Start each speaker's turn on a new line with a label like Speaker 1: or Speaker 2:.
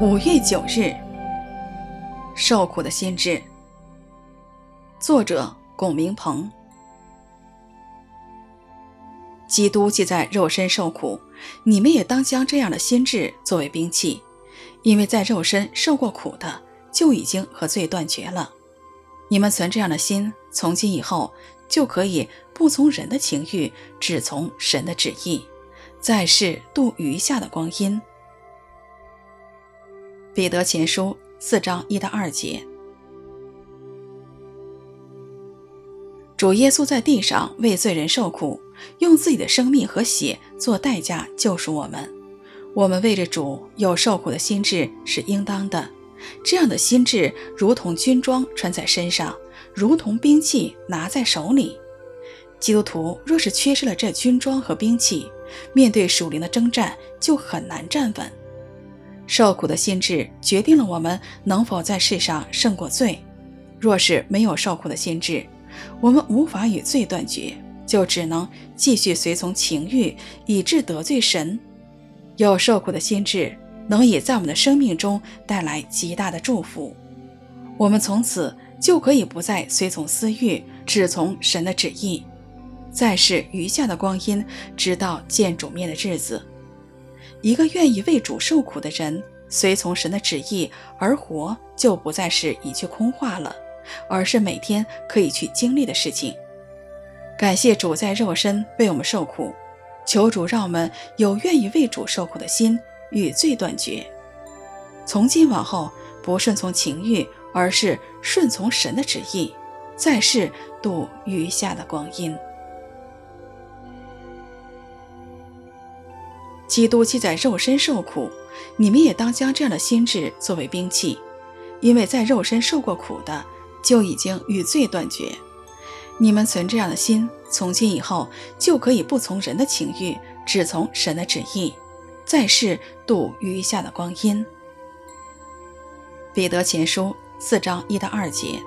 Speaker 1: 五月九日，受苦的心志。作者：龚明鹏。基督既在肉身受苦，你们也当将这样的心志作为兵器，因为在肉身受过苦的，就已经和罪断绝了。你们存这样的心，从今以后就可以不从人的情欲，只从神的旨意，在世度余下的光阴。彼得前书四章一到二节，主耶稣在地上为罪人受苦，用自己的生命和血做代价救赎我们。我们为着主有受苦的心志是应当的。这样的心志如同军装穿在身上，如同兵器拿在手里。基督徒若是缺失了这军装和兵器，面对属灵的征战就很难站稳。受苦的心智决定了我们能否在世上胜过罪。若是没有受苦的心智，我们无法与罪断绝，就只能继续随从情欲，以致得罪神。有受苦的心智，能也在我们的生命中带来极大的祝福。我们从此就可以不再随从私欲，只从神的旨意，再是余下的光阴，直到见主面的日子。一个愿意为主受苦的人，随从神的旨意而活，就不再是一句空话了，而是每天可以去经历的事情。感谢主在肉身为我们受苦，求主让我们有愿意为主受苦的心，与罪断绝。从今往后，不顺从情欲，而是顺从神的旨意，在世度余下的光阴。基督既在肉身受苦，你们也当将这样的心志作为兵器，因为在肉身受过苦的，就已经与罪断绝。你们存这样的心，从今以后就可以不从人的情欲，只从神的旨意，在世度余下的光阴。彼得前书四章一到二节。